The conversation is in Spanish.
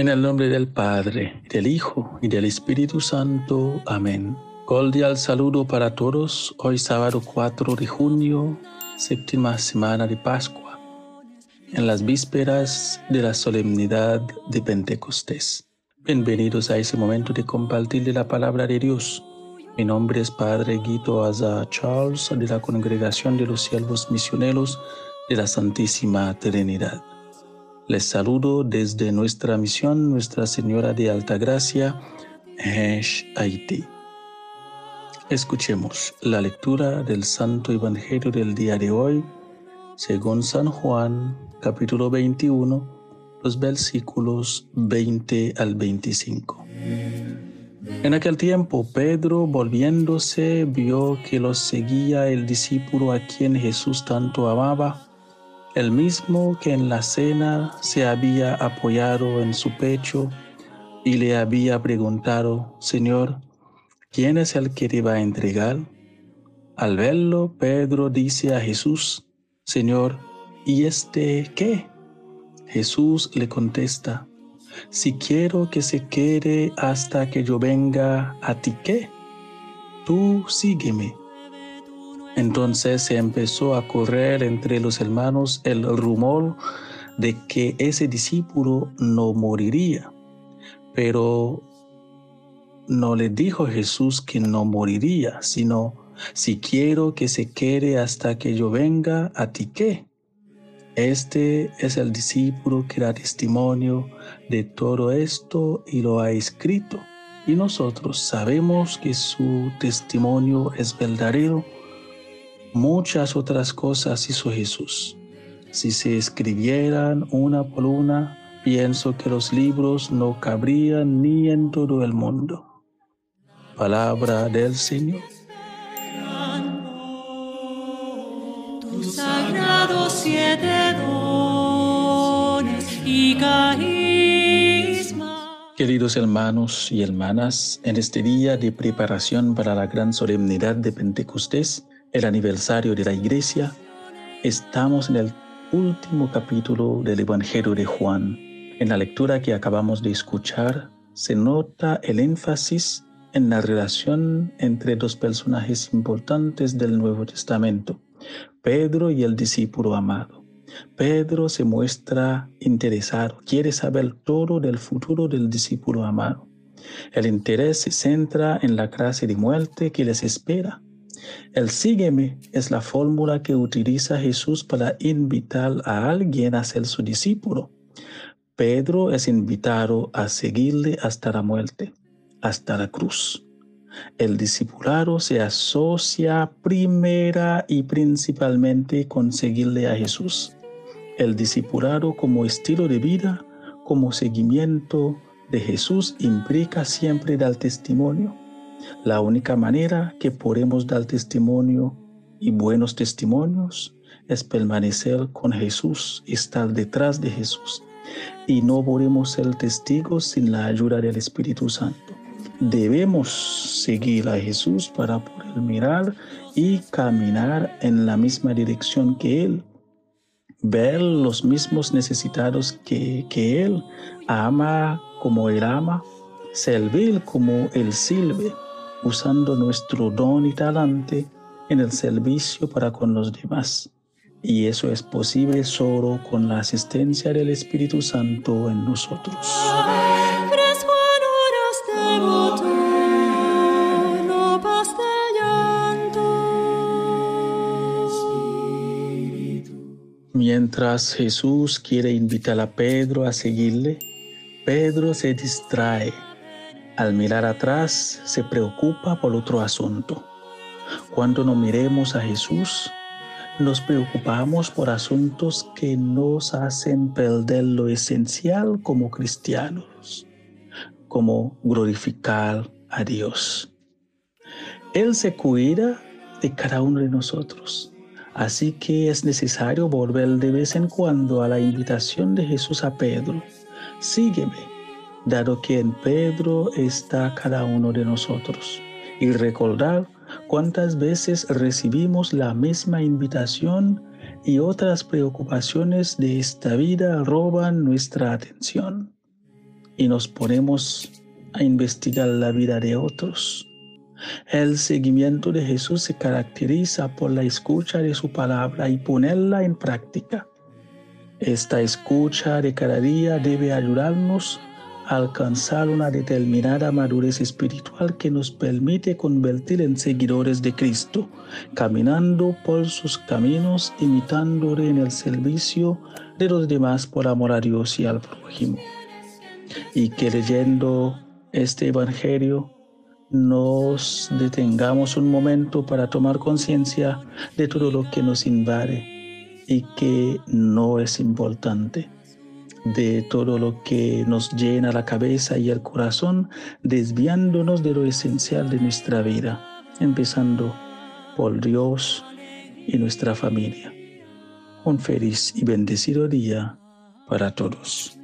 En el nombre del Padre, del Hijo y del Espíritu Santo. Amén. Cordial saludo para todos. Hoy sábado 4 de junio, séptima semana de Pascua, en las vísperas de la solemnidad de Pentecostés. Bienvenidos a ese momento de compartir de la palabra de Dios. Mi nombre es Padre Guido Aza Charles de la Congregación de los Siervos Misioneros de la Santísima Trinidad. Les saludo desde nuestra misión Nuestra Señora de Alta Gracia, Hesh, Haití. Escuchemos la lectura del Santo Evangelio del día de hoy, según San Juan, capítulo 21, los versículos 20 al 25. En aquel tiempo, Pedro, volviéndose, vio que los seguía el discípulo a quien Jesús tanto amaba, el mismo que en la cena se había apoyado en su pecho y le había preguntado, Señor, ¿quién es el que te va a entregar? Al verlo, Pedro dice a Jesús, Señor, ¿y este qué? Jesús le contesta, si quiero que se quede hasta que yo venga a ti, ¿qué? Tú sígueme. Entonces se empezó a correr entre los hermanos el rumor de que ese discípulo no moriría. Pero no le dijo Jesús que no moriría, sino, si quiero que se quede hasta que yo venga, ¿a ti qué? Este es el discípulo que da testimonio de todo esto y lo ha escrito. Y nosotros sabemos que su testimonio es verdadero. Muchas otras cosas hizo Jesús. Si se escribieran una por una, pienso que los libros no cabrían ni en todo el mundo. Palabra del Señor. Tus sagrados siete. Queridos hermanos y hermanas, en este día de preparación para la gran solemnidad de Pentecostés, el aniversario de la Iglesia, estamos en el último capítulo del Evangelio de Juan. En la lectura que acabamos de escuchar, se nota el énfasis en la relación entre dos personajes importantes del Nuevo Testamento, Pedro y el discípulo amado. Pedro se muestra interesado, quiere saber todo del futuro del discípulo amado. El interés se centra en la clase de muerte que les espera. El sígueme es la fórmula que utiliza Jesús para invitar a alguien a ser su discípulo. Pedro es invitado a seguirle hasta la muerte hasta la cruz. El discipulado se asocia primera y principalmente con seguirle a Jesús. El discipulado como estilo de vida, como seguimiento de Jesús implica siempre dar testimonio. La única manera que podemos dar testimonio y buenos testimonios es permanecer con Jesús, estar detrás de Jesús. Y no podemos ser testigos sin la ayuda del Espíritu Santo debemos seguir a Jesús para poder mirar y caminar en la misma dirección que Él, ver los mismos necesitados que, que Él, ama como Él ama, servir como Él sirve, usando nuestro don y talante en el servicio para con los demás. Y eso es posible solo con la asistencia del Espíritu Santo en nosotros. Mientras Jesús quiere invitar a Pedro a seguirle, Pedro se distrae. Al mirar atrás, se preocupa por otro asunto. Cuando no miremos a Jesús, nos preocupamos por asuntos que nos hacen perder lo esencial como cristianos, como glorificar a Dios. Él se cuida de cada uno de nosotros Así que es necesario volver de vez en cuando a la invitación de Jesús a Pedro. Sígueme. dado que en Pedro está cada uno de nosotros. Y recordar cuántas veces recibimos la misma invitación y otras preocupaciones de esta vida roban nuestra atención y nos ponemos a investigar la vida de otros. El seguimiento de Jesús se caracteriza por la escucha de su palabra y ponerla en práctica. Esta escucha de cada día debe ayudarnos a alcanzar una determinada madurez espiritual que nos permite convertir en seguidores de Cristo, caminando por sus caminos, imitándole en el servicio de los demás por amor a Dios y al prójimo. Y que leyendo este Evangelio nos detengamos un momento para tomar conciencia de todo lo que nos invade y que no es importante, de todo lo que nos llena la cabeza y el corazón, desviándonos de lo esencial de nuestra vida, empezando por Dios y nuestra familia. Un feliz y bendecido día para todos.